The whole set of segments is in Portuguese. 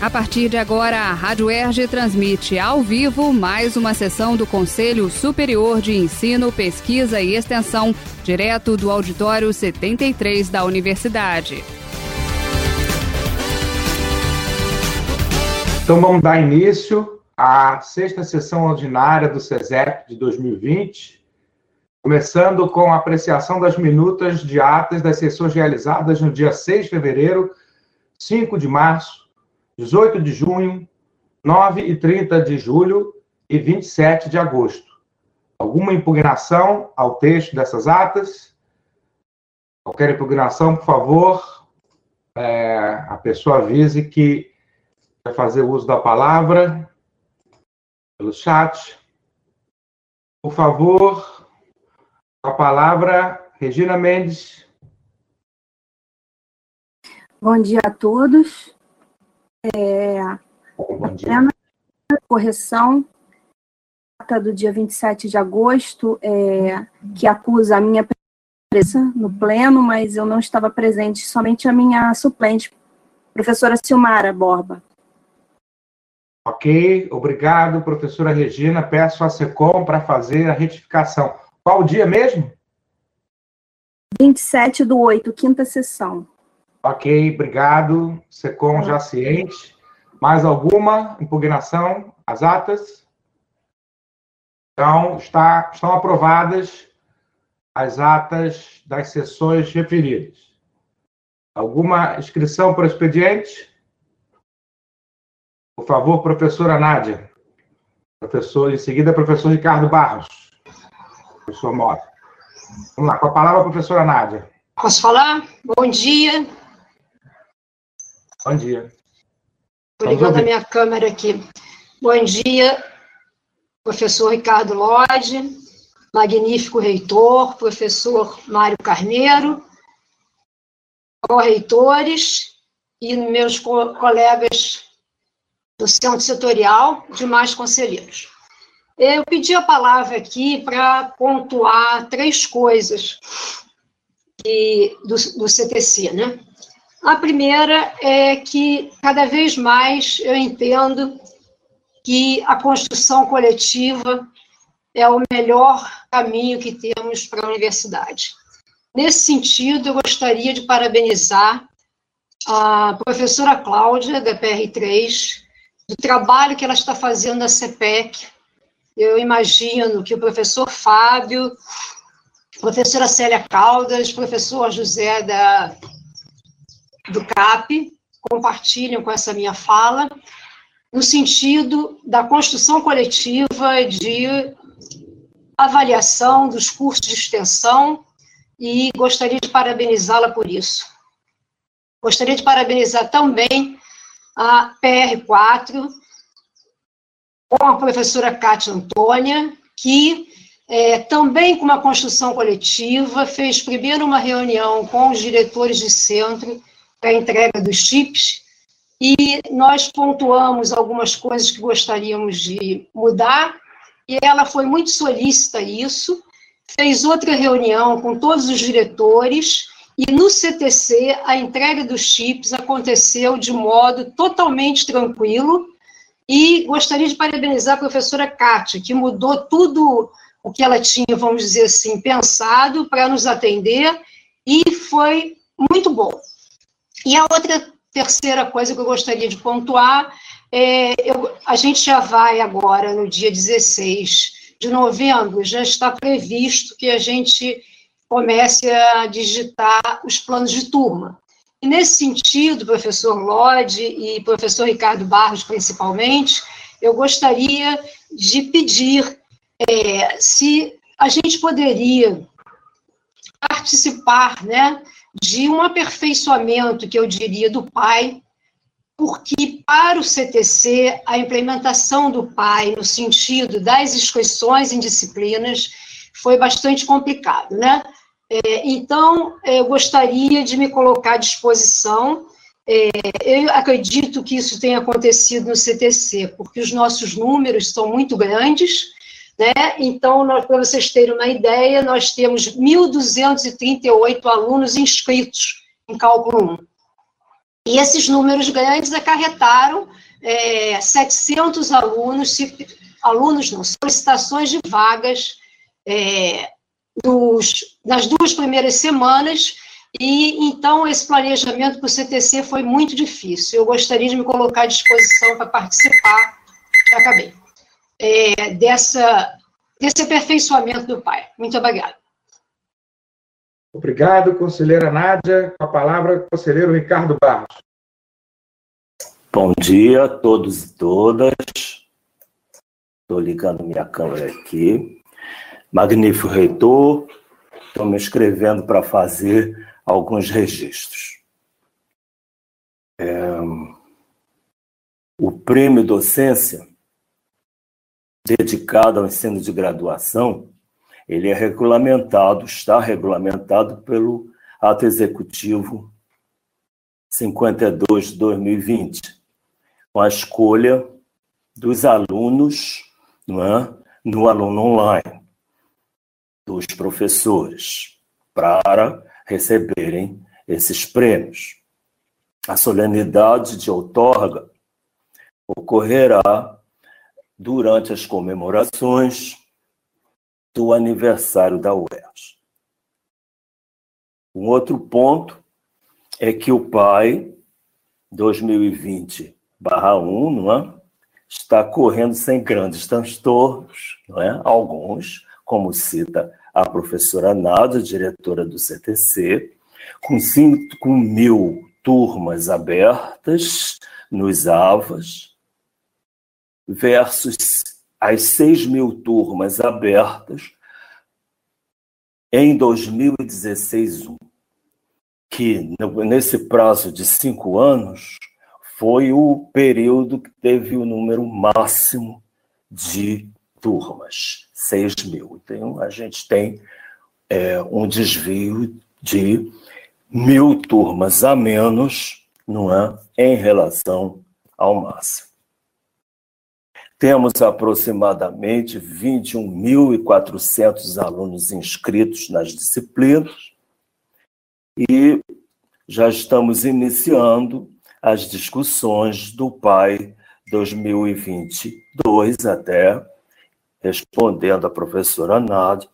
A partir de agora, a Rádio Erge transmite ao vivo mais uma sessão do Conselho Superior de Ensino, Pesquisa e Extensão, direto do Auditório 73 da Universidade. Então vamos dar início à sexta sessão ordinária do SESEP de 2020, começando com a apreciação das minutas de atas das sessões realizadas no dia 6 de fevereiro, 5 de março, 18 de junho, 9 e 30 de julho e 27 de agosto. Alguma impugnação ao texto dessas atas? Qualquer impugnação, por favor, é, a pessoa avise que vai fazer uso da palavra pelo chat. Por favor, a palavra, Regina Mendes. Bom dia a todos. É, apenas correção do dia 27 de agosto, é, que acusa a minha presença no pleno, mas eu não estava presente, somente a minha suplente, professora Silmara Borba. Ok, obrigado, professora Regina. Peço a SECOM para fazer a retificação. Qual o dia mesmo? 27 do 8, quinta sessão. Ok, obrigado. SECOM já ciente. Mais alguma impugnação às atas? Então, está, estão aprovadas as atas das sessões referidas. Alguma inscrição para o expediente? Por favor, professora Nádia. Professor, em seguida, professor Ricardo Barros. Professor Mota. Vamos lá, com a palavra, professora Nádia. Posso falar? Bom dia. Bom dia. Estou ligando a minha câmera aqui. Bom dia, professor Ricardo Lodge, magnífico reitor, professor Mário Carneiro, co-reitores e meus co colegas do centro setorial, demais conselheiros. Eu pedi a palavra aqui para pontuar três coisas que, do, do CTC, né? A primeira é que cada vez mais eu entendo que a construção coletiva é o melhor caminho que temos para a universidade. Nesse sentido, eu gostaria de parabenizar a professora Cláudia, da PR3, do trabalho que ela está fazendo na CPEC. Eu imagino que o professor Fábio, professora Célia Caldas, professor José da do CAP compartilham com essa minha fala, no sentido da construção coletiva de avaliação dos cursos de extensão e gostaria de parabenizá-la por isso. Gostaria de parabenizar também a PR4, com a professora Cátia Antônia, que é, também com uma construção coletiva, fez primeiro uma reunião com os diretores de centro para a entrega dos chips, e nós pontuamos algumas coisas que gostaríamos de mudar, e ela foi muito solícita isso, fez outra reunião com todos os diretores, e no CTC a entrega dos chips aconteceu de modo totalmente tranquilo, e gostaria de parabenizar a professora Kátia, que mudou tudo o que ela tinha, vamos dizer assim, pensado para nos atender, e foi muito bom. E a outra terceira coisa que eu gostaria de pontuar é, eu, a gente já vai agora, no dia 16 de novembro, já está previsto que a gente comece a digitar os planos de turma. E nesse sentido, professor Lodi e professor Ricardo Barros, principalmente, eu gostaria de pedir é, se a gente poderia participar, né, de um aperfeiçoamento, que eu diria, do pai, porque para o CTC, a implementação do pai no sentido das inscrições em disciplinas foi bastante complicado, né? É, então, eu gostaria de me colocar à disposição. É, eu acredito que isso tenha acontecido no CTC, porque os nossos números são muito grandes, né? Então, para vocês terem uma ideia, nós temos 1.238 alunos inscritos em cálculo 1. E esses números grandes acarretaram é, 700 alunos, alunos não, solicitações de vagas é, dos, nas duas primeiras semanas, e então esse planejamento para o CTC foi muito difícil. Eu gostaria de me colocar à disposição para participar, já acabei, é, dessa, desse aperfeiçoamento do pai. Muito obrigada. Obrigado, conselheira Nádia. Com a palavra, conselheiro Ricardo Barros. Bom dia a todos e todas. Estou ligando minha câmera aqui. Magnífico reitor, estou me inscrevendo para fazer alguns registros. É, o prêmio docência dedicado ao ensino de graduação, ele é regulamentado, está regulamentado pelo ato executivo 52 de 2020 com a escolha dos alunos não é? no aluno online, dos professores, para receberem esses prêmios. A solenidade de outorga ocorrerá durante as comemorações do aniversário da UERJ. Um outro ponto é que o pai, 2020, barra 1, não é? está correndo sem grandes transtornos, é? alguns, como cita a professora Nádia, diretora do CTC, com 5 mil turmas abertas nos AVAs, versus as 6 mil turmas abertas em 2016, que nesse prazo de cinco anos foi o período que teve o número máximo de turmas, 6 mil. Então, a gente tem é, um desvio de mil turmas a menos não é, em relação ao máximo. Temos aproximadamente 21.400 alunos inscritos nas disciplinas e já estamos iniciando as discussões do PAI 2022 até, respondendo à professora Nádia,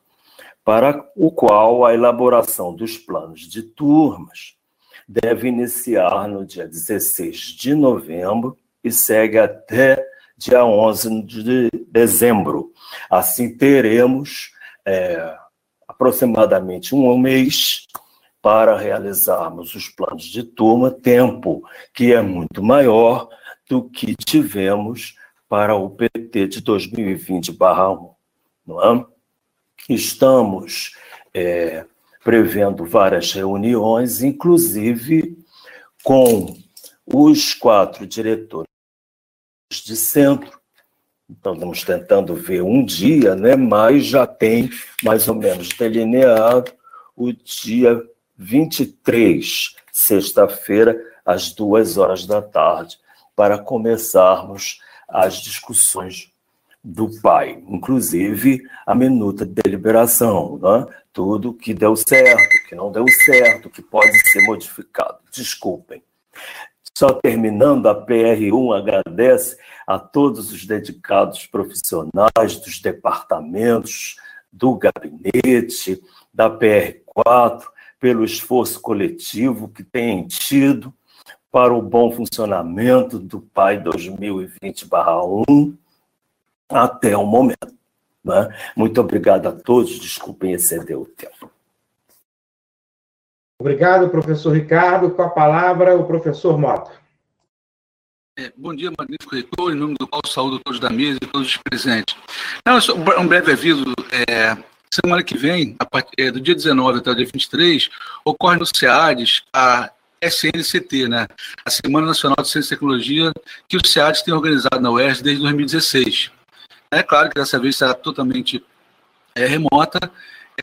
para o qual a elaboração dos planos de turmas deve iniciar no dia 16 de novembro e segue até dia 11 de dezembro. Assim, teremos é, aproximadamente um mês para realizarmos os planos de turma, tempo que é muito maior do que tivemos para o PT de 2020-1. Não é? Estamos é, prevendo várias reuniões, inclusive com os quatro diretores de centro. Então, estamos tentando ver um dia, né, mas já tem mais ou menos delineado o dia 23, sexta-feira, às duas horas da tarde, para começarmos as discussões do pai, inclusive a minuta de deliberação, né? tudo que deu certo, que não deu certo, que pode ser modificado. Desculpem. Só terminando, a PR1 agradece a todos os dedicados profissionais dos departamentos, do gabinete, da PR4, pelo esforço coletivo que têm tido para o bom funcionamento do PAI 2020-1 até o momento. Né? Muito obrigado a todos, desculpem exceder o tempo. Obrigado, professor Ricardo. Com a palavra, o professor Mota. É, bom dia, magnífico reitor, em nome do qual saúdo todos da mesa e todos os presentes. Não, só um breve aviso. É, Semana que vem, é, do dia 19 até o dia 23, ocorre no SEADES a SNCT, né? a Semana Nacional de Ciência e Tecnologia, que o SEADES tem organizado na UERJ desde 2016. É claro que dessa vez será totalmente é, remota.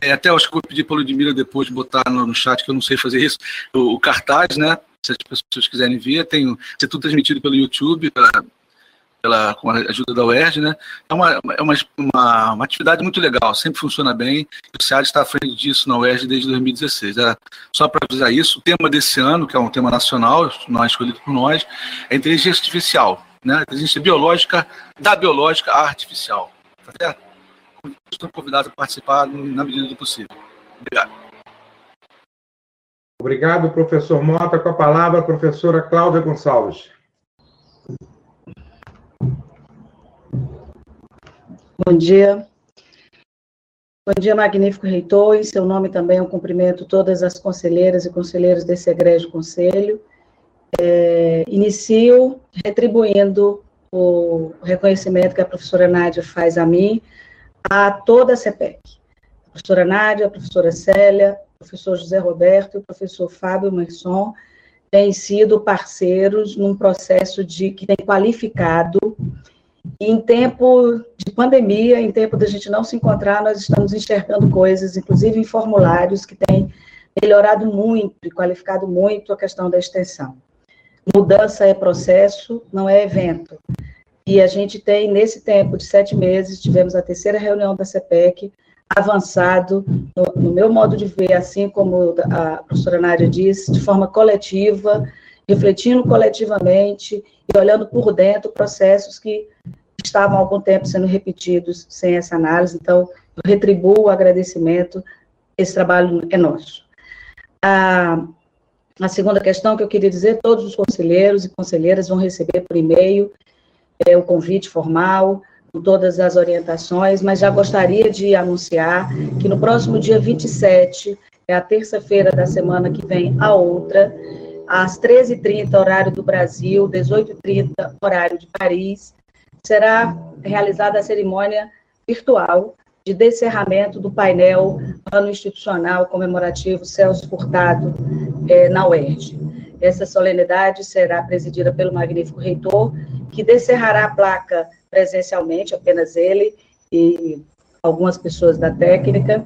É, até acho que vou pedir para o Ludmilla depois botar no, no, chat, que eu não sei fazer isso, o, o, cartaz, né? Se as pessoas quiserem ver, tem ser tudo transmitido pelo YouTube, pela, com a ajuda da UERJ, né? É uma, é uma, uma, uma atividade muito legal, sempre funciona bem. O SEAD está à frente disso na UERJ desde 2016. Era só para avisar isso, o tema desse ano, que é um tema nacional, nós escolhido por nós, é inteligência artificial, né? Inteligência biológica, da biológica à artificial. Tá certo? Estão convidados a participar na medida do possível. Obrigado. Obrigado, professor Mota. Com a palavra, a professora Cláudia Gonçalves. Bom dia. Bom dia, magnífico reitor. Em seu nome também eu cumprimento todas as conselheiras e conselheiros desse egrégio conselho. É, inicio retribuindo o reconhecimento que a professora Nádia faz a mim, a toda a CEPEC. A professora Nádia, a professora Célia, o professor José Roberto e o professor Fábio Manson têm sido parceiros num processo de que tem qualificado em tempo de pandemia, em tempo da gente não se encontrar, nós estamos enxergando coisas, inclusive em formulários, que têm melhorado muito e qualificado muito a questão da extensão. Mudança é processo, não é evento. E a gente tem, nesse tempo de sete meses, tivemos a terceira reunião da CPEC, avançado, no, no meu modo de ver, assim como a professora Nádia disse, de forma coletiva, refletindo coletivamente e olhando por dentro processos que estavam há algum tempo sendo repetidos sem essa análise. Então, eu retribuo o agradecimento, esse trabalho é nosso. A, a segunda questão que eu queria dizer, todos os conselheiros e conselheiras vão receber por e-mail é, o convite formal, com todas as orientações, mas já gostaria de anunciar que no próximo dia 27, é a terça-feira da semana que vem, a outra, às 13h30, horário do Brasil, 18h30, horário de Paris, será realizada a cerimônia virtual de descerramento do painel Ano Institucional Comemorativo Celso Furtado eh, na UERJ. Essa solenidade será presidida pelo magnífico reitor, que descerrará a placa presencialmente, apenas ele e algumas pessoas da técnica,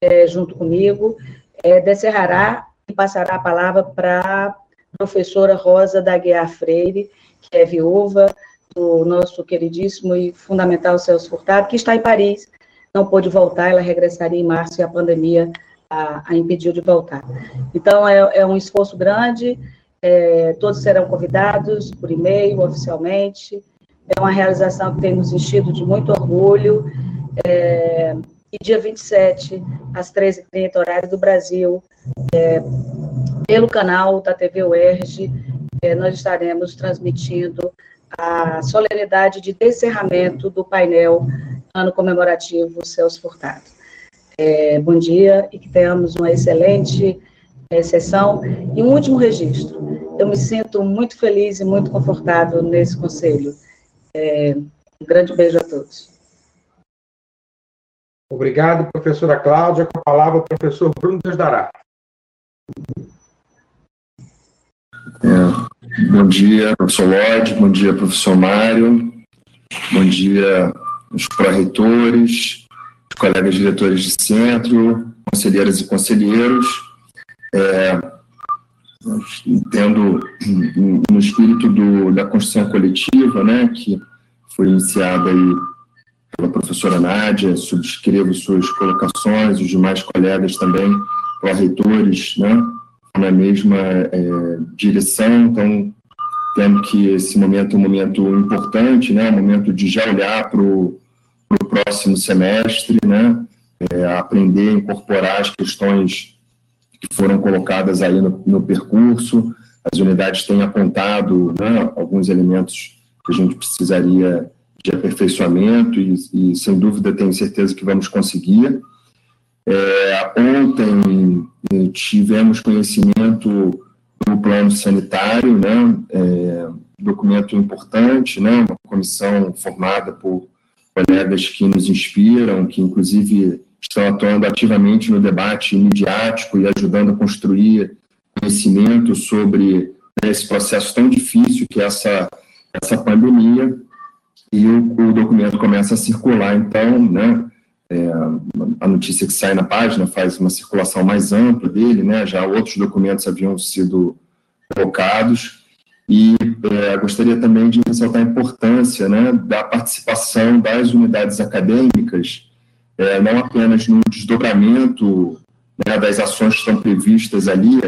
eh, junto comigo, eh, descerrará e passará a palavra para a professora Rosa da Guiar Freire, que é viúva do nosso queridíssimo e fundamental Celso Furtado, que está em Paris, não pôde voltar, ela regressaria em março e a pandemia a, a impediu de voltar. Então, é, é um esforço grande, é, todos serão convidados por e-mail, oficialmente, é uma realização que tem nos enchido de muito orgulho, é, e dia 27, às 13h30, horário do Brasil, é, pelo canal da TV UERJ, é, nós estaremos transmitindo a solenidade de descerramento do painel ano comemorativo Celso Furtado. É, bom dia e que tenhamos uma excelente sessão. E um último registro. Eu me sinto muito feliz e muito confortável nesse conselho. É, um grande beijo a todos. Obrigado, professora Cláudia. Com a palavra, o professor Bruno Desdará. É, bom dia, professor Lloyd. Bom dia, professor Mário. Bom dia, os pró-reitores, os colegas diretores de centro, conselheiras e conselheiros. É, entendo no espírito do, da construção coletiva, né, que foi iniciada aí pela professora Nádia, subscrevo suas colocações, os demais colegas também, pró-reitores, né, na mesma é, direção, então tendo que esse momento é um momento importante, né, um momento de já olhar para o próximo semestre, né, é, aprender incorporar as questões que foram colocadas aí no, no percurso, as unidades têm apontado né, alguns elementos que a gente precisaria de aperfeiçoamento e, e, sem dúvida tenho certeza que vamos conseguir. É, ontem eh, tivemos conhecimento do plano sanitário, né, é, documento importante, né, uma comissão formada por colegas que nos inspiram, que inclusive estão atuando ativamente no debate midiático e ajudando a construir conhecimento sobre esse processo tão difícil que é essa, essa pandemia, e o, o documento começa a circular, então, né, é, a notícia que sai na página faz uma circulação mais ampla dele, né, já outros documentos haviam sido colocados, E é, gostaria também de ressaltar a importância né, da participação das unidades acadêmicas, é, não apenas no desdobramento né, das ações que estão previstas ali,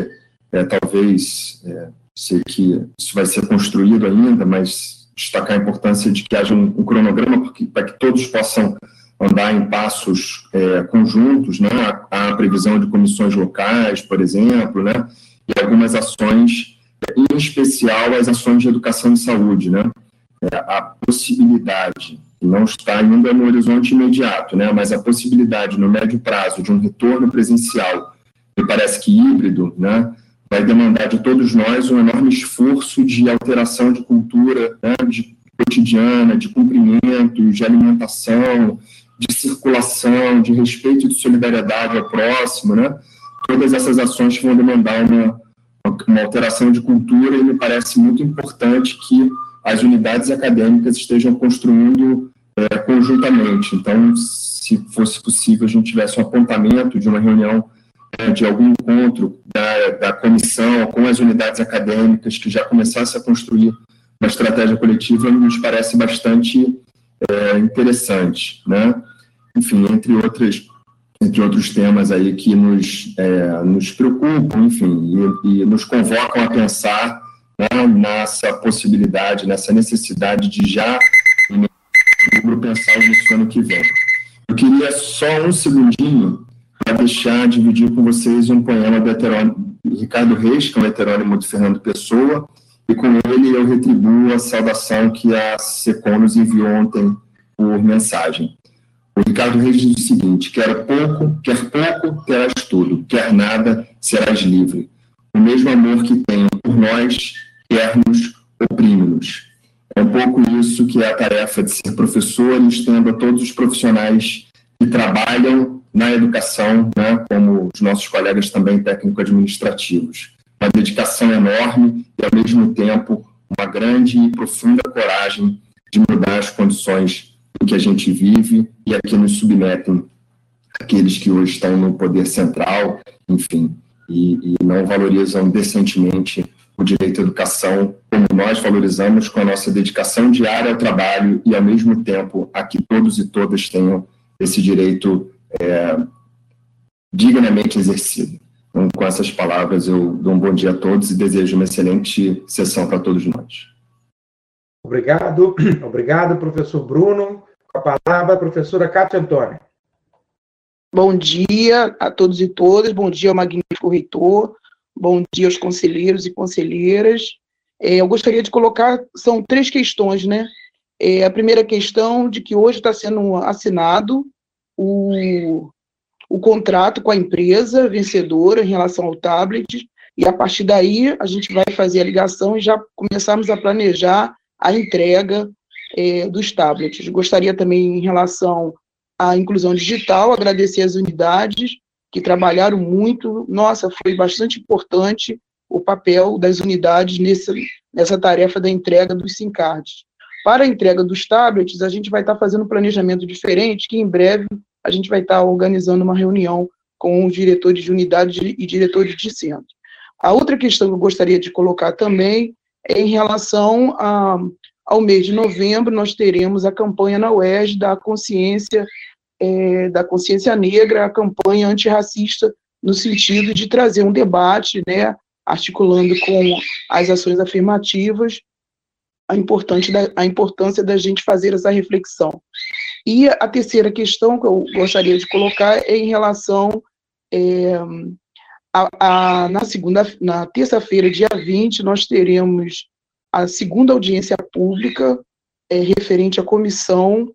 é, talvez, é, sei que isso vai ser construído ainda, mas destacar a importância de que haja um, um cronograma para que todos possam andar em passos é, conjuntos, né, a, a, previsão de comissões locais, por exemplo, né, e algumas ações, em especial as ações de educação e saúde, né, é, a possibilidade, não está ainda no horizonte imediato, né, mas a possibilidade no médio prazo de um retorno presencial, me parece que híbrido, né, vai demandar de todos nós um enorme esforço de alteração de cultura, né, de cotidiana, de cumprimento, de alimentação, de circulação, de respeito e de solidariedade ao próximo, né? Todas essas ações vão demandar uma, uma alteração de cultura e me parece muito importante que as unidades acadêmicas estejam construindo é, conjuntamente. Então, se fosse possível, a gente tivesse um apontamento de uma reunião, é, de algum encontro da, da comissão com as unidades acadêmicas que já começasse a construir uma estratégia coletiva, nos parece bastante é, interessante, né? Enfim, entre outras entre outros temas aí que nos, é, nos preocupam, enfim, e, e, nos convocam a pensar né, nessa possibilidade, nessa necessidade de já, em outubro, pensar nisso ano que vem. Eu queria só um segundinho para deixar, dividir com vocês um poema do heterônimo Ricardo Reis, que é um heterônimo de Fernando Pessoa, e com ele eu retribuo a saudação que a SECOM nos enviou ontem por mensagem. O Ricardo Reis diz o seguinte: quer pouco, quer pouco, terás tudo, quer nada, serás livre. O mesmo amor que tenho por nós, quer-nos, oprime-nos. É um pouco isso que é a tarefa de ser professor e estendo a todos os profissionais que trabalham na educação, né, como os nossos colegas também técnico-administrativos. Uma dedicação enorme e, ao mesmo tempo, uma grande e profunda coragem de mudar as condições em que a gente vive e a que nos submetem aqueles que hoje estão no poder central, enfim, e, e não valorizam decentemente o direito à educação como nós valorizamos com a nossa dedicação diária ao trabalho e, ao mesmo tempo, a que todos e todas tenham esse direito é, dignamente exercido. Então, com essas palavras, eu dou um bom dia a todos e desejo uma excelente sessão para todos nós. Obrigado, obrigado, professor Bruno. Com a palavra, a professora Cátia Antônia. Bom dia a todos e todas, bom dia ao magnífico reitor, bom dia aos conselheiros e conselheiras. É, eu gostaria de colocar, são três questões, né? É, a primeira questão de que hoje está sendo assinado o, o contrato com a empresa vencedora em relação ao tablet, e a partir daí a gente vai fazer a ligação e já começarmos a planejar a entrega é, dos tablets. Gostaria também, em relação à inclusão digital, agradecer as unidades que trabalharam muito. Nossa, foi bastante importante o papel das unidades nessa, nessa tarefa da entrega dos SIM cards. Para a entrega dos tablets, a gente vai estar fazendo um planejamento diferente, que em breve a gente vai estar organizando uma reunião com os diretores de unidade e diretores de centro. A outra questão que eu gostaria de colocar também é em relação a, ao mês de novembro, nós teremos a campanha na UERJ da consciência, é, da consciência negra, a campanha antirracista, no sentido de trazer um debate, né, articulando com as ações afirmativas, a, importante da, a importância da gente fazer essa reflexão. E a terceira questão que eu gostaria de colocar é em relação é, a, a, na segunda, na terça-feira, dia 20, nós teremos a segunda audiência pública é, referente à comissão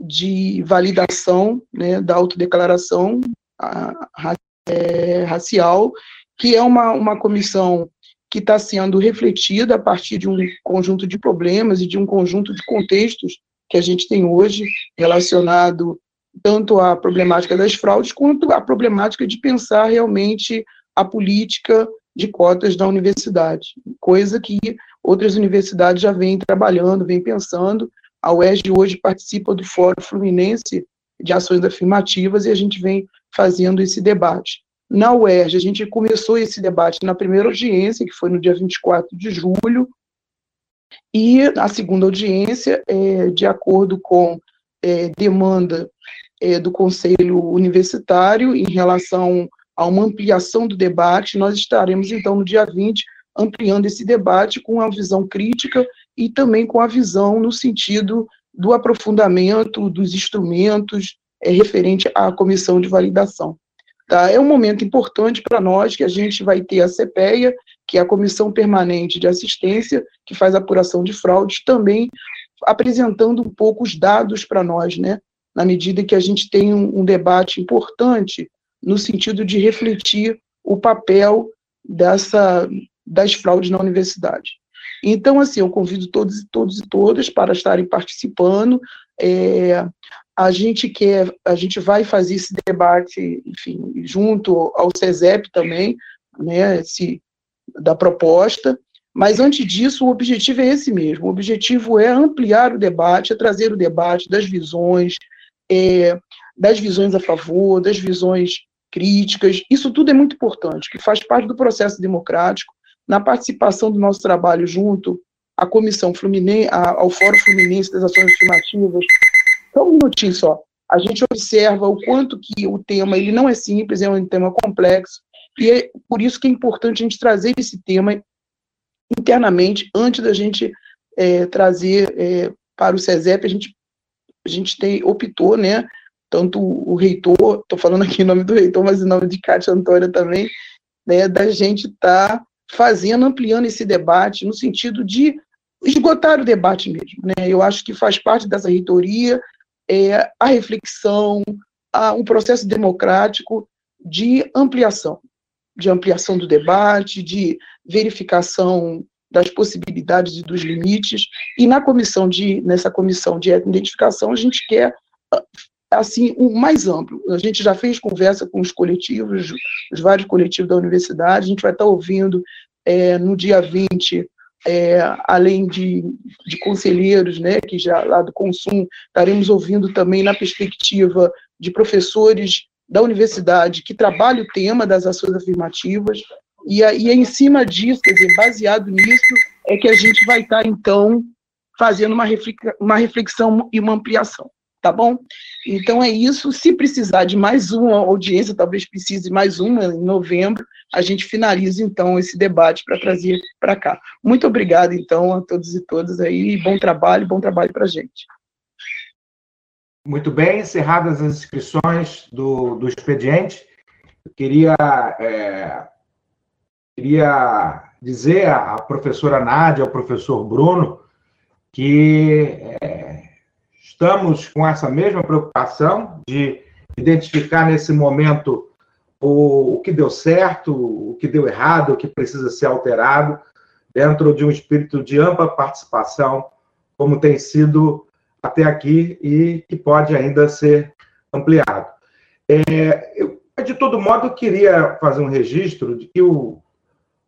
de validação né, da autodeclaração a, a, é, racial, que é uma, uma comissão que está sendo refletida a partir de um conjunto de problemas e de um conjunto de contextos que a gente tem hoje relacionado tanto à problemática das fraudes quanto à problemática de pensar realmente a política de cotas da universidade, coisa que outras universidades já vêm trabalhando, vêm pensando. A UERJ hoje participa do Fórum Fluminense de Ações Afirmativas e a gente vem fazendo esse debate. Na UERJ, a gente começou esse debate na primeira audiência, que foi no dia 24 de julho, E a segunda audiência, é, de acordo com é, demanda é, do Conselho Universitário em relação a uma ampliação do debate, nós estaremos, então, no dia 20, ampliando esse debate com a visão crítica e também com a visão no sentido do aprofundamento dos instrumentos é, referente à comissão de validação. Tá? É um momento importante para nós que a gente vai ter a CPEA, que é a Comissão Permanente de Assistência, que faz apuração de fraudes, também apresentando um pouco os dados para nós, né? na medida que a gente tem um, um debate importante no sentido de refletir o papel dessa, das fraudes na universidade. Então, assim, eu convido todos, todos e todas para estarem participando. É, a gente quer, a gente vai fazer esse debate, enfim, junto ao CESEP também, né, esse, da proposta, mas antes disso, o objetivo é esse mesmo, o objetivo é ampliar o debate, é trazer o debate das visões, é, das visões a favor, das visões críticas, isso tudo é muito importante, que faz parte do processo democrático, na participação do nosso trabalho junto à Comissão Fluminense, ao Fórum Fluminense das Ações Afirmativas, só um minutinho só. A gente observa o quanto que o tema ele não é simples, é um tema complexo, e é por isso que é importante a gente trazer esse tema internamente, antes da gente é, trazer é, para o SESEP, a gente, a gente tem, optou, né, tanto o reitor, estou falando aqui em nome do reitor, mas em nome de Cátia Antônia também, né, da gente estar tá fazendo, ampliando esse debate, no sentido de esgotar o debate mesmo. Né? Eu acho que faz parte dessa reitoria é, a reflexão, a um processo democrático de ampliação, de ampliação do debate, de verificação das possibilidades e dos limites, e na comissão de, nessa comissão de identificação, a gente quer assim, o mais amplo. A gente já fez conversa com os coletivos, os vários coletivos da universidade, a gente vai estar ouvindo é, no dia 20 é, além de, de conselheiros, né, que já lá do consumo, estaremos ouvindo também na perspectiva de professores da universidade que trabalham o tema das ações afirmativas, e, e é em cima disso, quer dizer, baseado nisso, é que a gente vai estar, então, fazendo uma reflexão, uma reflexão e uma ampliação tá bom? Então é isso. Se precisar de mais uma audiência, talvez precise mais uma em novembro, a gente finaliza então esse debate para trazer para cá. Muito obrigada então a todos e todas aí, bom trabalho, bom trabalho para a gente. Muito bem, encerradas as inscrições do, do expediente, eu queria, é, queria dizer à professora Nádia, ao professor Bruno, que é, estamos com essa mesma preocupação de identificar nesse momento o, o que deu certo, o que deu errado, o que precisa ser alterado, dentro de um espírito de ampla participação, como tem sido até aqui e que pode ainda ser ampliado. É, eu, de todo modo, queria fazer um registro de que o,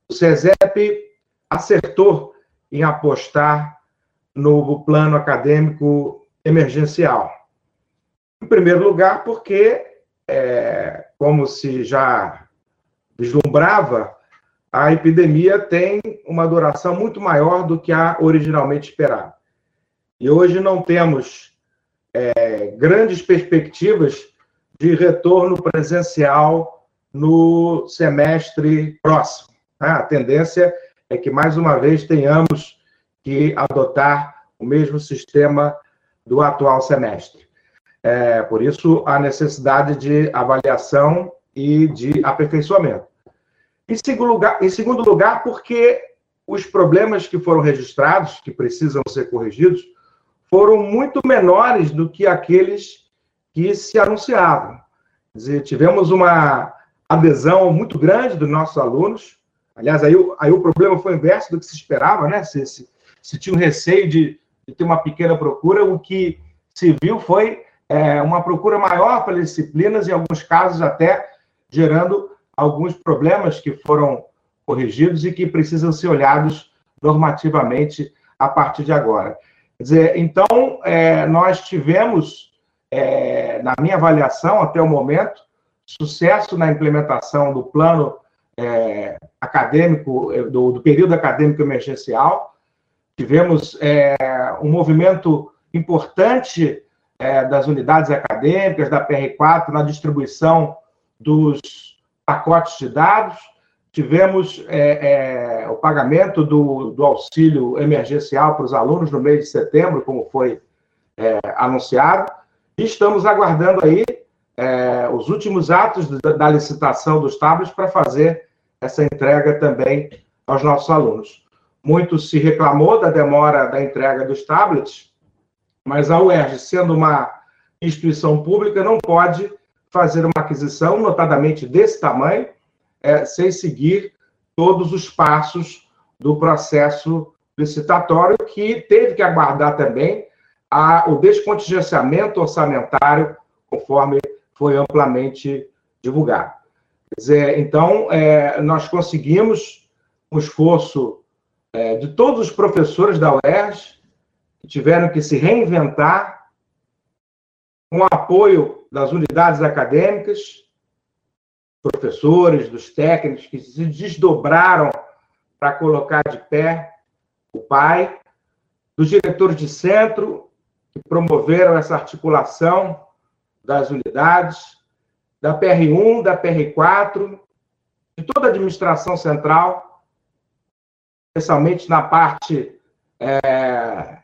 o CESEP acertou em apostar no plano acadêmico emergencial. Em primeiro lugar, porque, é, como se já vislumbrava, a epidemia tem uma duração muito maior do que a originalmente esperada. E hoje não temos é, grandes perspectivas de retorno presencial no semestre próximo. Né? A tendência é que, mais uma vez, tenhamos que adotar o mesmo sistema do atual semestre. É, por isso, a necessidade de avaliação e de aperfeiçoamento. Em segundo lugar, em segundo lugar porque os problemas que foram registrados, que precisam ser corrigidos, foram muito menores do que aqueles que se anunciavam. Quer dizer, tivemos uma adesão muito grande dos nossos alunos. Aliás, aí, aí o problema foi inverso do que se esperava, né? Se, se, se tinha um receio de de ter uma pequena procura, o que se viu foi é, uma procura maior pelas disciplinas, em alguns casos até gerando alguns problemas que foram corrigidos e que precisam ser olhados normativamente a partir de agora. Quer dizer, então, é, nós tivemos, é, na minha avaliação até o momento, sucesso na implementação do plano é, acadêmico, do, do período acadêmico emergencial, tivemos é, um movimento importante é, das unidades acadêmicas, da PR4, na distribuição dos pacotes de dados, tivemos é, é, o pagamento do, do, auxílio emergencial para os alunos no mês de setembro, como foi é, anunciado, e estamos aguardando aí é, os últimos atos da, da licitação dos tablets para fazer essa entrega também aos nossos alunos. Muito se reclamou da demora da entrega dos tablets, mas a UERJ, sendo uma instituição pública, não pode fazer uma aquisição, notadamente desse tamanho, é, sem seguir todos os passos do processo licitatório, que teve que aguardar também a, o descontingenciamento orçamentário, conforme foi amplamente divulgado. Quer dizer, então, é, nós conseguimos um esforço é, de todos os professores da UERJ, que tiveram que se reinventar, com o apoio das unidades acadêmicas, professores, dos técnicos que se desdobraram para colocar de pé o pai, dos diretores de centro que promoveram essa articulação das unidades, da PR1, da PR4, de toda a administração central, especialmente na parte é,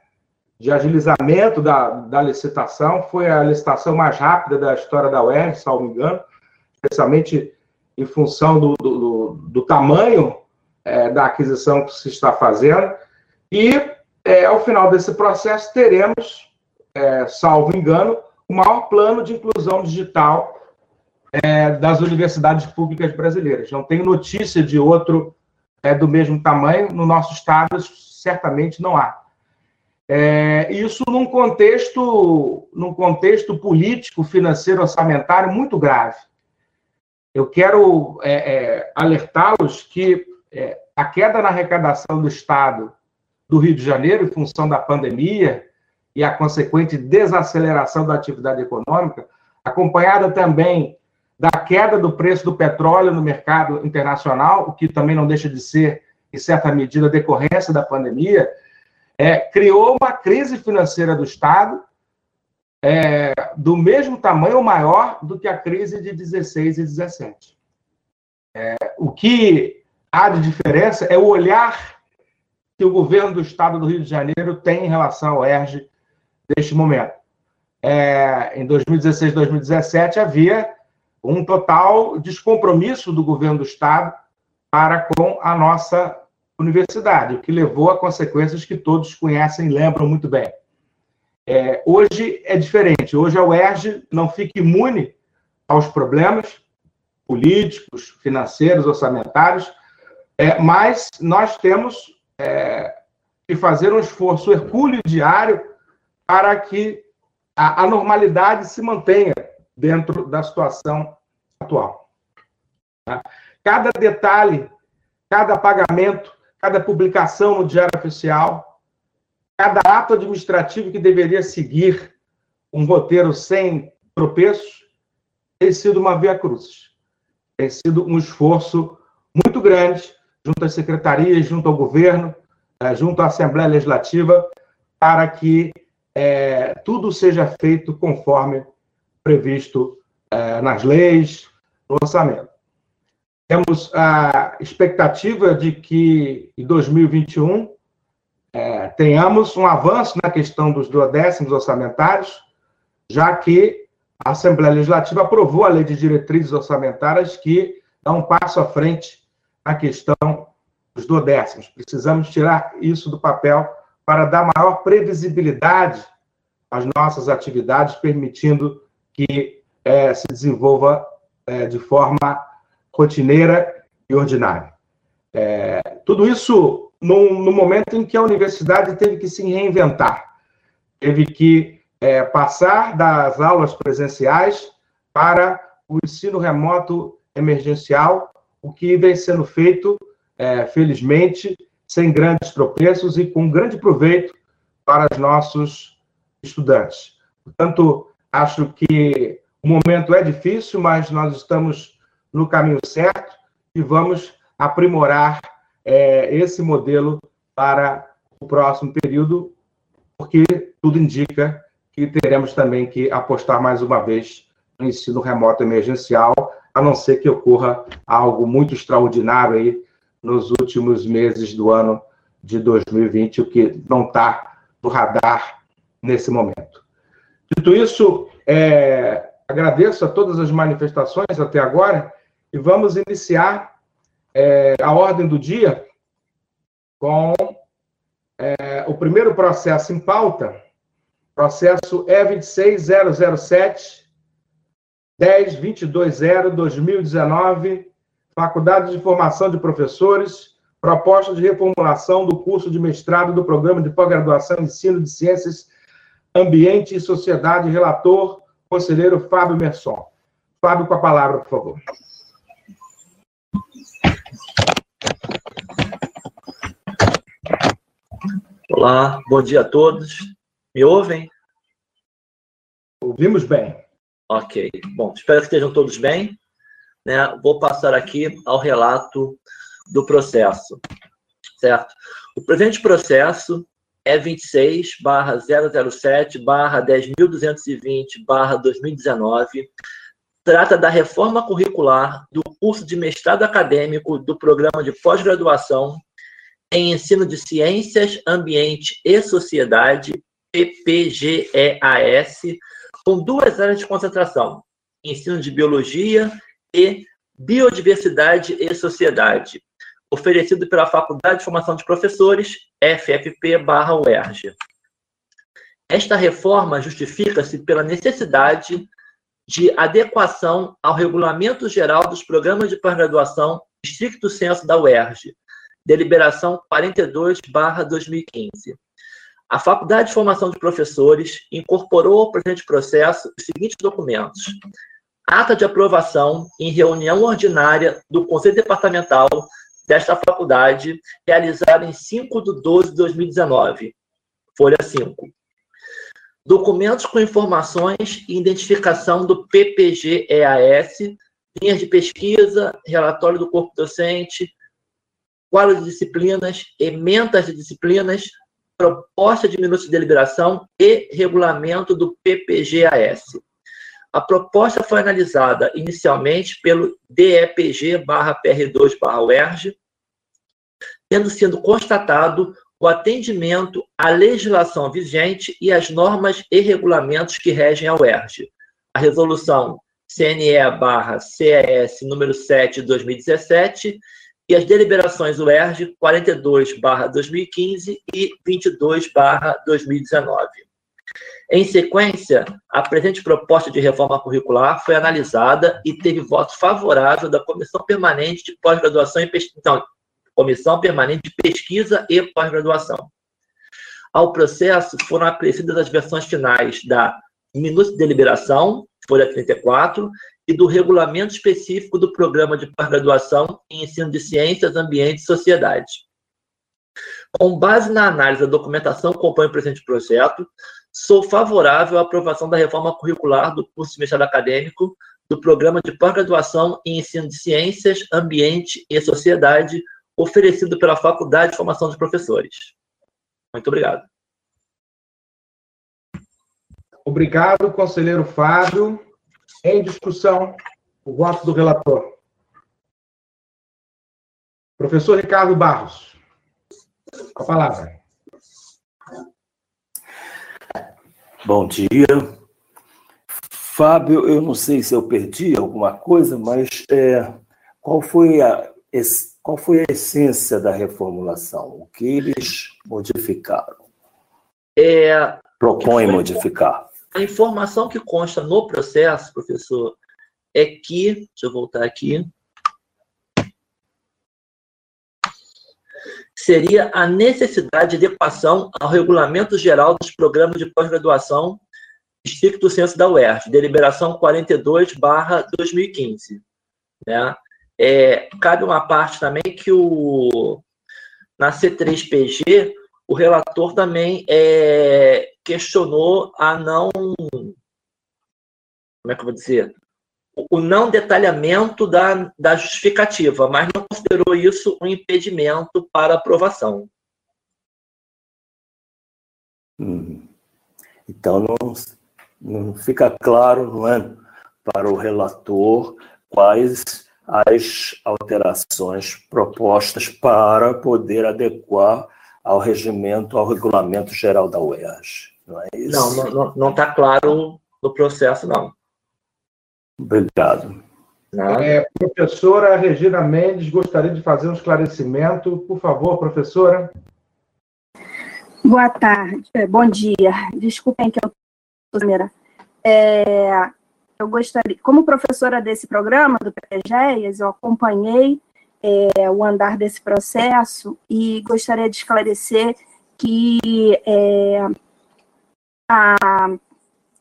de agilizamento da, da licitação. Foi a licitação mais rápida da história da UERJ, salvo engano, especialmente em função do, do, do tamanho é, da aquisição que se está fazendo. E, é, ao final desse processo, teremos, é, salvo engano, o maior plano de inclusão digital é, das universidades públicas brasileiras. Não tenho notícia de outro é, do mesmo tamanho. No nosso estado, certamente não há. É, isso num contexto, num contexto político, financeiro, orçamentário muito grave. Eu quero é, é, alertá-los que é, a queda na arrecadação do Estado do Rio de Janeiro, em função da pandemia e a consequente desaceleração da atividade econômica, acompanhada também da queda do preço do petróleo no mercado internacional, o que também não deixa de ser, em certa medida, decorrência da pandemia, é, criou uma crise financeira do Estado é, do mesmo tamanho ou maior do que a crise de 16 e 17. É, o que há de diferença é o olhar que o governo do Estado do Rio de Janeiro tem em relação ao ERG neste momento. É, em 2016 2017 havia um total descompromisso do governo do Estado para com a nossa universidade, o que levou a consequências que todos conhecem e lembram muito bem. É, hoje é diferente. Hoje a UERJ não fica imune aos problemas políticos, financeiros, orçamentários, é, mas nós temos é, que fazer um esforço hercúleo diário para que a, a normalidade se mantenha dentro da situação atual. Tá? Cada detalhe, cada pagamento, cada publicação no Diário Oficial, cada ato administrativo que deveria seguir um roteiro sem tropeços, tem sido uma via cruz. Tem sido um esforço muito grande junto às secretarias, junto ao governo, eh, junto à Assembleia Legislativa, para que é, tudo seja feito conforme previsto é, nas leis, no orçamento. Temos a expectativa de que em 2021 é, tenhamos um avanço na questão dos duodécimos orçamentários, já que a Assembleia Legislativa aprovou a Lei de Diretrizes Orçamentárias que dá um passo à frente na questão dos duodécimos. Precisamos tirar isso do papel para dar maior previsibilidade às nossas atividades, permitindo que é, se desenvolva é, de forma rotineira e ordinária. É, tudo isso no, momento em que a universidade teve que se reinventar, teve que é, passar das aulas presenciais para o ensino remoto emergencial, o que vem sendo feito, é, felizmente, sem grandes tropeços e com grande proveito para os nossos estudantes. Portanto, acho que o momento é difícil, mas nós estamos no caminho certo e vamos aprimorar é, esse modelo para o próximo período, porque tudo indica que teremos também que apostar mais uma vez no ensino remoto emergencial, a não ser que ocorra algo muito extraordinário aí nos últimos meses do ano de 2020, o que não está no radar nesse momento. Dito isso, é, agradeço a todas as manifestações até agora e vamos iniciar é, a ordem do dia com é, o primeiro processo em pauta, processo E26007 10220 2019, Faculdade de Formação de Professores, proposta de reformulação do curso de mestrado do Programa de Pós-Graduação em Ensino de Ciências, Ambiente e Sociedade, relator, conselheiro Fábio Merson. Fábio, com a palavra, por favor. Olá, bom dia a todos. Me ouvem? Ouvimos bem. Ok, bom, espero que estejam todos bem. Né? Vou passar aqui ao relato do processo, certo? O presente processo é 26 barra 007 barra 10.220 barra 2019 trata da reforma curricular do curso de mestrado acadêmico do programa de pós-graduação em Ensino de Ciências, Ambiente e Sociedade, PPGEAS, com duas áreas de concentração: ensino de biologia e biodiversidade e sociedade, oferecido pela Faculdade de Formação de Professores, FFP/UERJ. Esta reforma justifica-se pela necessidade de adequação ao Regulamento Geral dos Programas de Pós-Graduação, estricto senso da UERJ, deliberação 42/2015. A Faculdade de Formação de Professores incorporou ao presente processo os seguintes documentos: ata de aprovação em reunião ordinária do Conselho Departamental desta faculdade, realizada em 5 de 12 de 2019, folha 5. Documentos com informações e identificação do PPG-EAS, linhas de pesquisa, relatório do corpo docente, quadro de disciplinas, emendas de disciplinas, proposta de minutos de deliberação e regulamento do PPGAS. A proposta foi analisada inicialmente pelo DEPG-PR2-UERJ, tendo sido constatado o atendimento à legislação vigente e às normas e regulamentos que regem a UERJ. A resolução CNE-CES número 7 de 2017 e as deliberações UERJ 42/2015 e 22/2019. Em sequência, a presente proposta de reforma curricular foi analisada e teve voto favorável da Comissão Permanente de Pós-Graduação e Pesquisa, então, Comissão Permanente de Pesquisa e Pós-Graduação. Ao processo foram apreciadas as versões finais da minuto de deliberação, folha 34, e do regulamento específico do programa de pós-graduação em ensino de ciências, ambiente e sociedade. Com base na análise da documentação que compõe o presente projeto, sou favorável à aprovação da reforma curricular do curso de mestrado acadêmico do programa de pós-graduação em ensino de ciências, ambiente e sociedade, oferecido pela Faculdade de Formação de Professores. Muito obrigado. Obrigado, conselheiro Fábio. Em discussão, o voto do relator. Professor Ricardo Barros, a palavra. Bom dia. Fábio, eu não sei se eu perdi alguma coisa, mas é, qual, foi a, qual foi a essência da reformulação? O que eles modificaram? É, Propõe modificar. A informação que consta no processo, professor, é que, deixa eu voltar aqui, seria a necessidade de adequação ao regulamento geral dos programas de pós-graduação estricto senso da UERJ, deliberação 42/2015, né? É, cabe uma parte também que o na C3PG o relator também é, questionou a não. Como é que eu vou dizer? O não detalhamento da, da justificativa, mas não considerou isso um impedimento para aprovação. Hum. Então, não, não fica claro não é, para o relator quais as alterações propostas para poder adequar ao regimento, ao regulamento geral da UERJ. Não é isso? Não, não está claro no processo, não. Obrigado. É, professora Regina Mendes, gostaria de fazer um esclarecimento. Por favor, professora. Boa tarde, é, bom dia. Desculpem que eu estou é, eu gostaria, como professora desse programa, do PGES, eu acompanhei é, o andar desse processo e gostaria de esclarecer que é, a,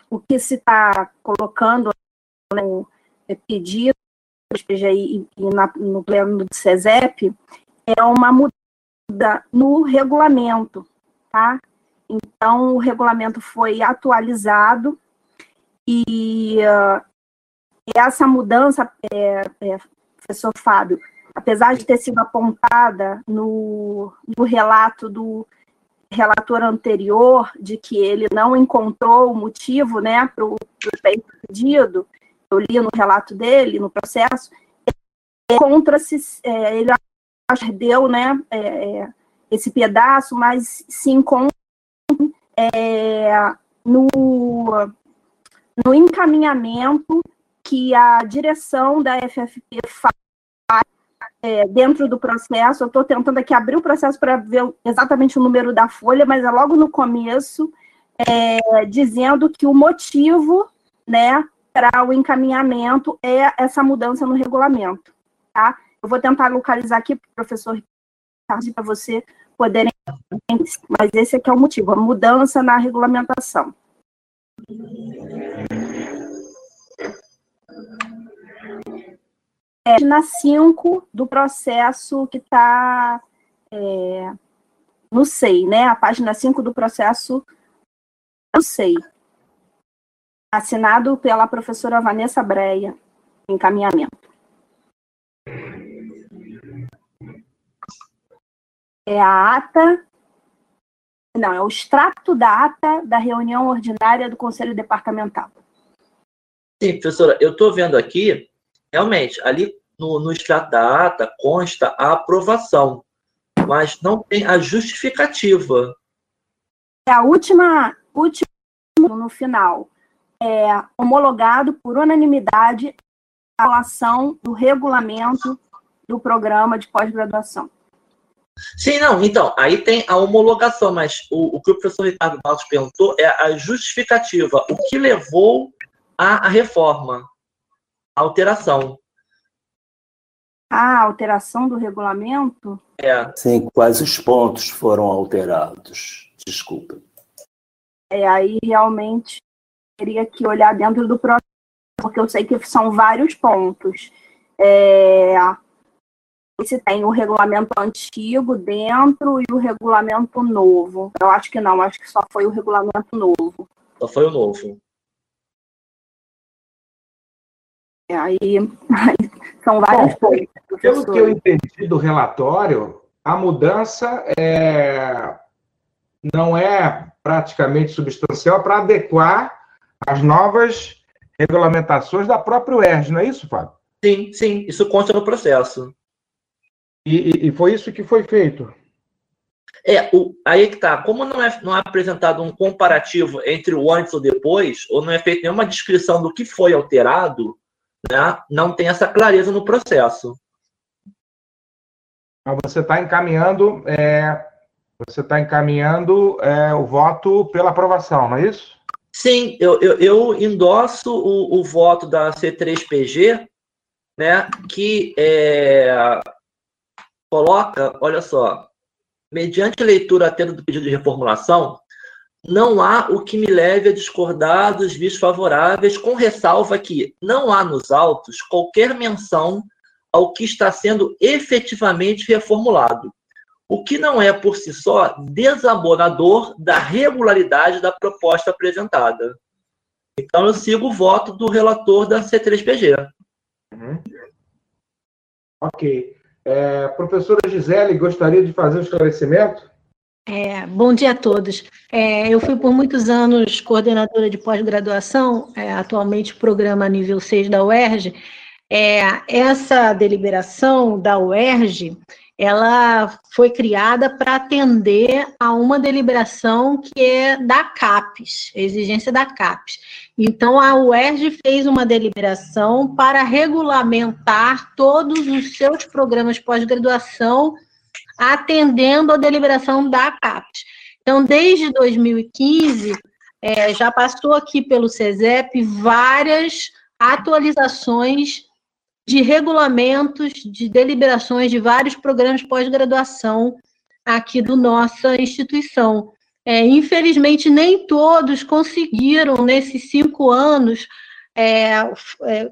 o que se está colocando no pedido do PGI e na, no pleno do SESEP é uma mudança no regulamento, tá? Então, o regulamento foi atualizado e uh, essa mudança, é, é, professor Fábio, apesar de ter sido apontada no, no relato do relator anterior, de que ele não encontrou motivo né, para o pedido, eu li no relato dele, no processo, encontra-se, é, ele perdeu né, é, é, esse pedaço, mas se encontra é, no, no encaminhamento que a direção da FFP faz é, dentro do processo. Eu estou tentando aqui abrir o processo para ver exatamente o número da folha, mas é logo no começo, é, dizendo que o motivo né, para o encaminhamento é essa mudança no regulamento. Tá? Eu vou tentar localizar aqui para o professor Ricardo para você poderem. Mas esse aqui é o motivo, a mudança na regulamentação é, na 5 do processo que está é, no SEI, né? A página 5 do processo no SEI. Assinado pela professora Vanessa Breia, encaminhamento. É a ata, não, é o extrato da ata da reunião ordinária do Conselho Departamental. Sim, professora, eu estou vendo aqui realmente, ali no, no extrato da ata consta a aprovação, mas não tem a justificativa. É a última, última no final, é homologado por unanimidade a relação do regulamento do programa de pós-graduação. Sim, não, então, aí tem a homologação, mas o, o que o professor Ricardo Barros perguntou é a justificativa, o que levou à reforma alteração. Ah, alteração do regulamento? É. Sim, quais os pontos foram alterados? Desculpa. É, aí realmente teria que olhar dentro do processo, porque eu sei que são vários pontos. É, se tem o regulamento antigo dentro e o regulamento novo. Eu acho que não, acho que só foi o regulamento novo. Só foi o novo. Aí, são várias Bom, coisas. Pelo que eu entendi do relatório, a mudança é, não é praticamente substancial para adequar as novas regulamentações da própria UERJ, não é isso, Fábio? Sim, sim, isso consta no processo. E, e, foi isso que foi feito? É, o, aí que tá. Como não é, não é apresentado um comparativo entre o antes ou depois, ou não é feita nenhuma descrição do que foi alterado, né, não tem essa clareza no processo. Você está encaminhando, é, você está encaminhando é, o voto pela aprovação, não é isso? Sim, eu, eu, eu endosso o, o, voto da C3PG, né, que é, coloca, olha só, mediante leitura atenta do pedido de reformulação, não há o que me leve a discordar dos vistos favoráveis, com ressalva que não há nos autos qualquer menção ao que está sendo efetivamente reformulado, o que não é por si só desabonador da regularidade da proposta apresentada. Então, eu sigo o voto do relator da C3PG. Uhum. Ok. É, professora Gisele, gostaria de fazer um esclarecimento? É, bom dia a todos. É, eu fui por muitos anos coordenadora de pós-graduação, é, atualmente programa nível 6 da UERJ. É, essa deliberação da UERJ, ela foi criada para atender a uma deliberação que é da CAPES, exigência da CAPES. Então, a UERJ fez uma deliberação para regulamentar todos os seus programas de pós-graduação atendendo a deliberação da CAPES. Então, desde 2015, é, já passou aqui pelo CESEP várias atualizações de regulamentos, de deliberações de vários programas pós-graduação aqui do nossa instituição. É, infelizmente, nem todos conseguiram, nesses cinco anos, é, é,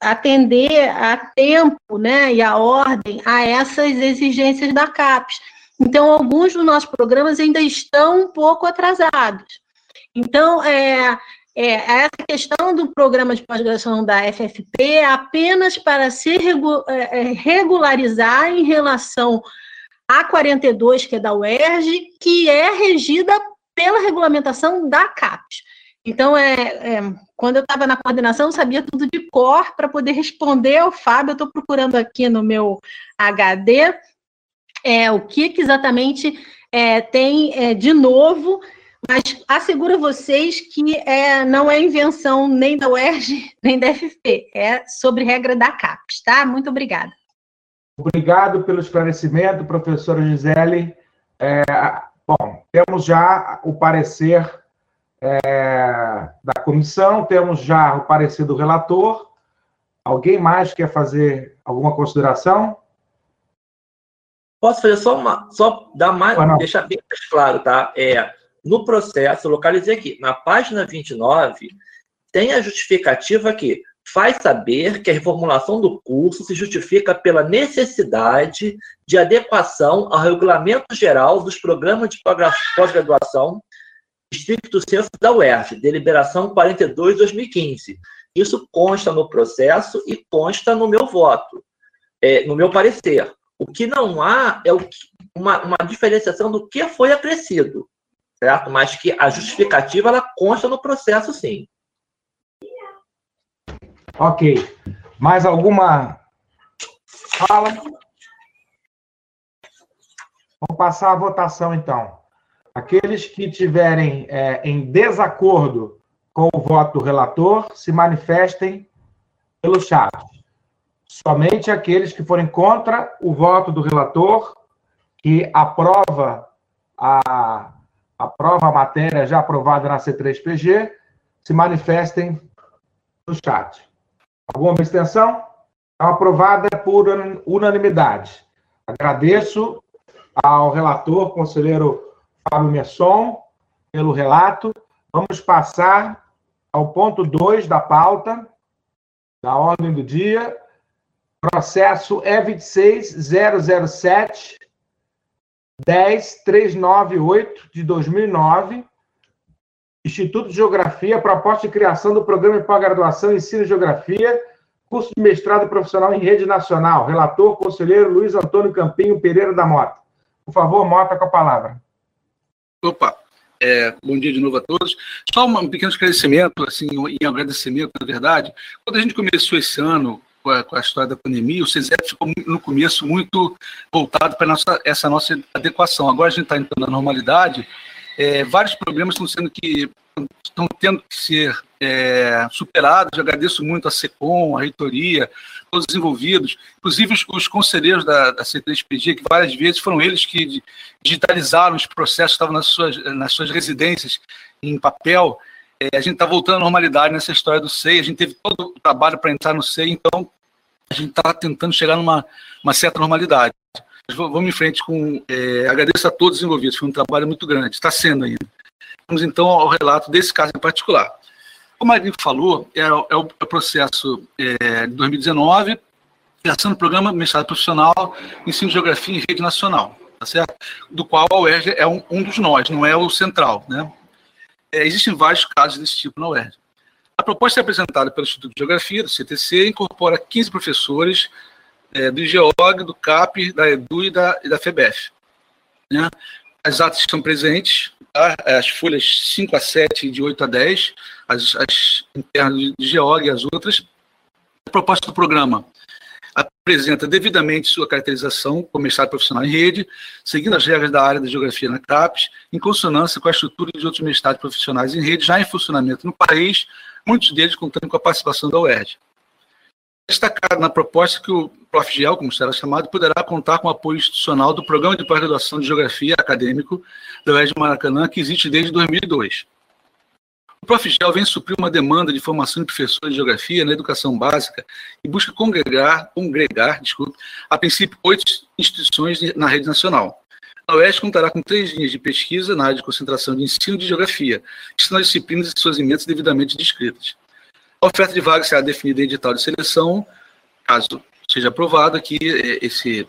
atender a tempo né, e a ordem a essas exigências da CAPES. Então, alguns dos nossos programas ainda estão um pouco atrasados. Então, é, é, essa questão do programa de pós-graduação da FFP é apenas para se é, é, regularizar em relação a 42, que é da UERJ, que é regida pela regulamentação da CAPES. Então, é, é quando eu estava na coordenação, eu sabia tudo de cor para poder responder ao Fábio. Estou procurando aqui no meu HD é, o que, que exatamente é, tem é, de novo, mas asseguro vocês que é, não é invenção nem da UERJ, nem da FP, é sobre regra da CAPES, tá? Muito obrigada. Obrigado pelo esclarecimento, professora Gisele. É, bom, temos já o parecer é, da comissão, temos já o parecer do relator. Alguém mais quer fazer alguma consideração? Posso fazer só uma, só dar mais, deixar bem mais claro, tá? É, no processo, localizei aqui, na página 29, tem a justificativa que faz saber que a reformulação do curso se justifica pela necessidade de adequação ao regulamento geral dos programas de pós-graduação estricto senso da UERJ, deliberação 42-2015. Isso consta no processo e consta no meu voto, é, no meu parecer. O que não há é o, uma, uma diferenciação do que foi acrescido, certo? Mas que a justificativa ela consta no processo, sim. Ok. Mais alguma fala? Vamos passar a votação, então. Aqueles que tiverem é, em desacordo com o voto do relator se manifestem pelo chat. Somente aqueles que forem contra o voto do relator, que aprova a, aprova a matéria já aprovada na C3PG, se manifestem no chat. Alguma abstenção? Então, aprovada por unanimidade. Agradeço ao relator, conselheiro Fábio Messon, pelo relato. Vamos passar ao ponto 2 da pauta, da ordem do dia, processo E26 10398 de 2009, Instituto de Geografia, proposta de criação do programa de pós-graduação em Ensino de Geografia, curso de mestrado profissional em rede nacional. Relator, conselheiro Luiz Antônio Campinho Pereira da Mota. Por favor, Mota com a palavra. Opa, é, bom dia de novo a todos. Só um pequeno esclarecimento, assim, em agradecimento, na verdade. Quando a gente começou esse ano com a, com a história da pandemia, o CESEP ficou no começo muito voltado para nossa, essa nossa adequação. Agora a gente está entrando na normalidade, é, vários problemas estão sendo que estão tendo que ser é, superados. Eu agradeço muito a SECOM, a reitoria, todos os envolvidos, inclusive os, os conselheiros da, da C3PG, que várias vezes foram eles que digitalizaram os processos, estavam nas suas, nas suas residências em papel. É, a gente está voltando à normalidade nessa história do SEI, a gente teve todo o trabalho para entrar no SEI, então a gente está tentando chegar numa uma certa normalidade. Vamos em frente com. É, agradeço a todos os envolvidos, foi um trabalho muito grande, está sendo ainda. Vamos então ao relato desse caso em particular. Como a Marinho falou, é, é, o processo é, de 2019, criação do programa Mestrado Profissional Ensino de Geografia em Rede Nacional, tá certo? do qual a UERJ é um, um dos nós, não é o central. Né? É, existem vários casos desse tipo na UERJ. A proposta é apresentada pelo Instituto de Geografia, do CTC, incorpora 15 professores é, do IGEOG, do CAP, da EDU e da, e da FEBEF. Né? as atas estão presentes, tá? as folhas 5 a 7 de 8 a 10, as, as internas de GEOG e as outras. A proposta do programa apresenta devidamente sua caracterização como mestrado profissional em rede, seguindo as regras da área da geografia na CAPES, em consonância com a estrutura de outros mestrados profissionais em rede já em funcionamento no país, muitos deles contando com a participação da UERJ. Destacado na proposta que o ProfGel, como será chamado, poderá contar com o apoio institucional do Programa de Pós-Graduação de Geografia Acadêmico da UERJ Maracanã, que existe desde 2002. O ProfGel vem suprir uma demanda de formação de professores de geografia na educação básica e busca congregar, congregar desculpe, a princípio, oito instituições na rede nacional. A UERJ contará com três linhas de pesquisa na área de concentração de ensino de geografia, que são as disciplinas e suas emendas devidamente descritas. A oferta de vagas será definida em edital de seleção, caso seja aprovado aqui é, esse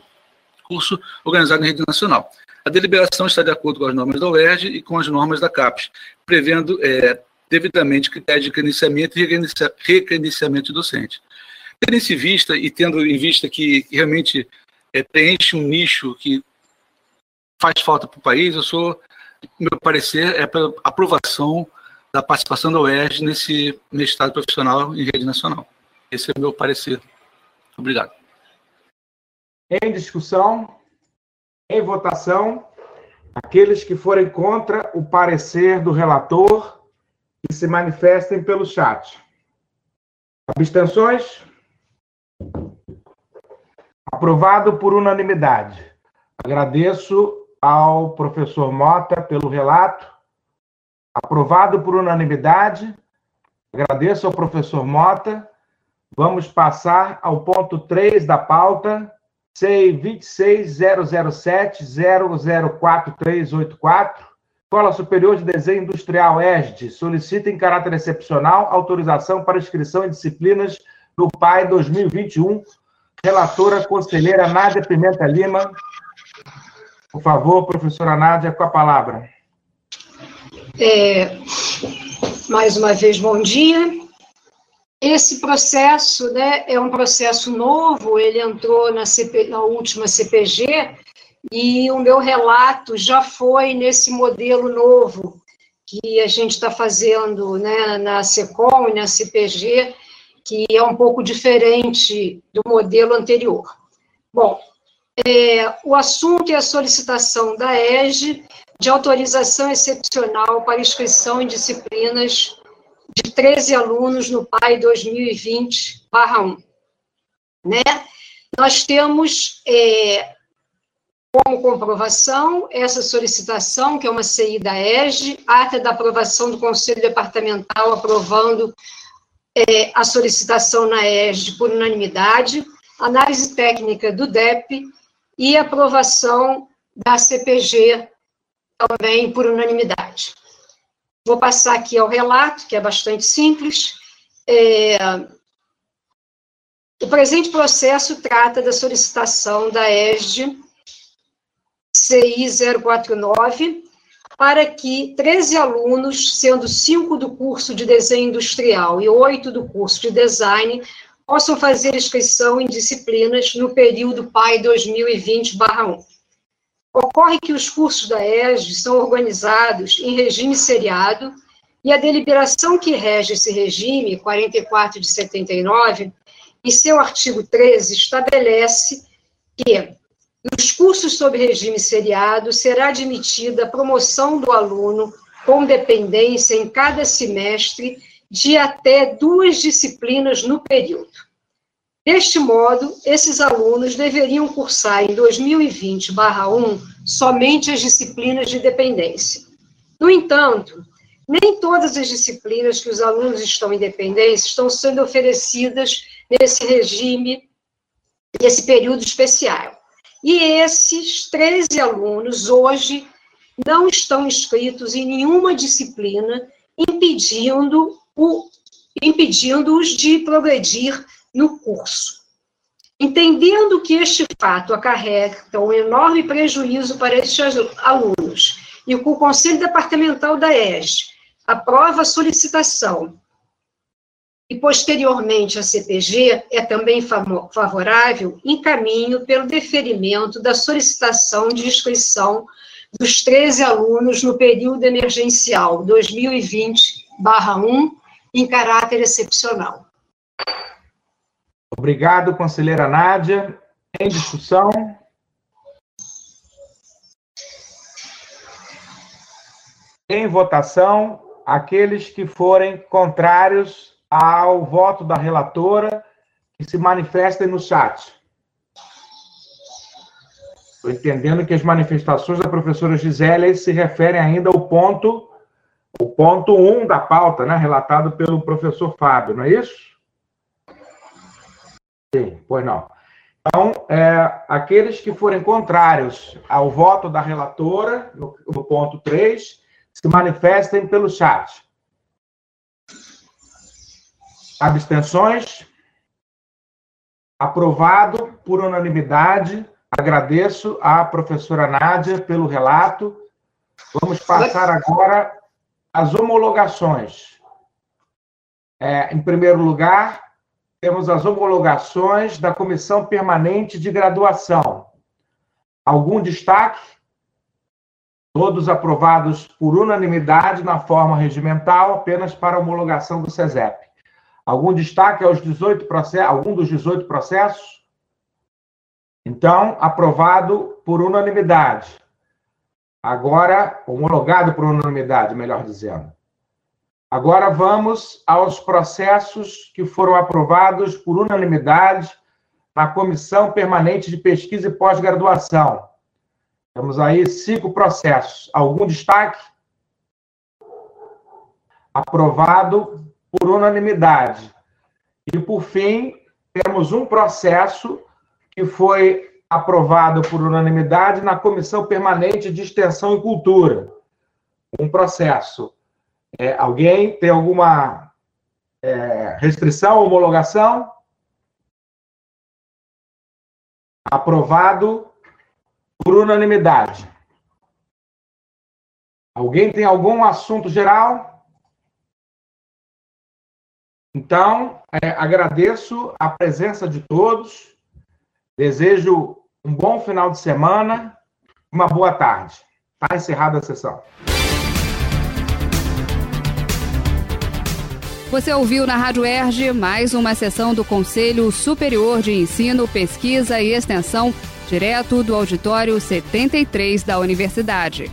curso organizado em rede nacional. A deliberação está de acordo com as normas da UERJ e com as normas da CAPES, prevendo é, devidamente critérios de credenciamento e recredenciamento docente. Tendo em vista e tendo em vista que realmente é, preenche um nicho que faz falta para o país, eu sou, meu parecer, é para aprovação da participação da UERJ nesse mestrado profissional em rede nacional. Esse é o meu parecer. Obrigado. Em discussão, em votação, aqueles que forem contra o parecer do relator, que se manifestem pelo chat. Abstenções? Aprovado por unanimidade. Agradeço ao professor Mota pelo relato Aprovado por unanimidade. Agradeço ao professor Mota. Vamos passar ao ponto 3 da pauta, C 26007-004384. Escola Superior de Desenho Industrial ESD solicita em caráter excepcional autorização para inscrição em disciplinas no PAI 2021. Relatora conselheira Nádia Pimenta Lima. Por favor, professora Nádia, com a palavra. É, mais uma vez, bom dia. Esse processo né, é um processo novo, ele entrou na, CP, na última CPG, e o meu relato já foi nesse modelo novo que a gente está fazendo né, na SECOM e na CPG, que é um pouco diferente do modelo anterior. Bom, é, o assunto é a solicitação da EGE de autorização excepcional para inscrição em disciplinas de 13 alunos no PAI 2020-1. Né? Nós temos é, como comprovação essa solicitação, que é uma CI da EGE, ata da aprovação do Conselho Departamental aprovando é, a solicitação na EGE por unanimidade, análise técnica do DEP e aprovação da CPG também por unanimidade. Vou passar aqui ao relato, que é bastante simples. É, o presente processo trata da solicitação da ESD CI 049 para que 13 alunos, sendo 5 do curso de desenho industrial e 8 do curso de design, possam fazer inscrição em disciplinas no período PAI 2020-1. Ocorre que os cursos da ESG são organizados em regime seriado e a deliberação que rege esse regime, 44 de 79, em seu artigo 13, estabelece que nos cursos sob regime seriado será admitida a promoção do aluno com dependência em cada semestre de até duas disciplinas no período. Deste modo, esses alunos deveriam cursar em 2020-1 somente as disciplinas de dependência. No entanto, nem todas as disciplinas que os alunos estão em dependência estão sendo oferecidas nesse regime, nesse período especial. E esses 13 alunos hoje não estão inscritos em nenhuma disciplina, impedindo o impedindo-os de progredir no curso. Entendendo que este fato acarreta um enorme prejuízo para estes alunos e o Conselho Departamental da ES aprova a solicitação e, posteriormente, a CPG é também favorável, encaminho pelo deferimento da solicitação de inscrição dos 13 alunos no período emergencial 2020-1, em caráter excepcional. Obrigado, conselheira Nádia. Em discussão? Em votação, aqueles que forem contrários ao voto da relatora, que se manifestem no chat. Estou entendendo que as manifestações da professora Gisele se referem ainda ao ponto, o ponto 1 um da pauta, né, relatado pelo professor Fábio, não é isso? Sim, pois não. Então, é, aqueles que forem contrários ao voto da relatora, no, no ponto 3, se manifestem pelo chat. Abstenções? Aprovado por unanimidade. Agradeço à professora Nádia pelo relato. Vamos passar agora às homologações. É, em primeiro lugar, temos as homologações da Comissão Permanente de Graduação. Algum destaque? Todos aprovados por unanimidade na forma regimental, apenas para homologação do SESEP. Algum destaque aos 18 processos, algum dos 18 processos? Então, aprovado por unanimidade. Agora, homologado por unanimidade, melhor dizendo. Agora vamos aos processos que foram aprovados por unanimidade na Comissão Permanente de Pesquisa e Pós-Graduação. Temos aí cinco processos. Algum destaque? Aprovado por unanimidade. E, por fim, temos um processo que foi aprovado por unanimidade na Comissão Permanente de Extensão e Cultura. Um processo é, alguém tem alguma é, restrição, homologação? Aprovado por unanimidade. Alguém tem algum assunto geral? Então, é, agradeço a presença de todos. Desejo um bom final de semana, uma boa tarde. Está encerrada a sessão. Você ouviu na Rádio Erge mais uma sessão do Conselho Superior de Ensino, Pesquisa e Extensão, direto do auditório 73 da Universidade.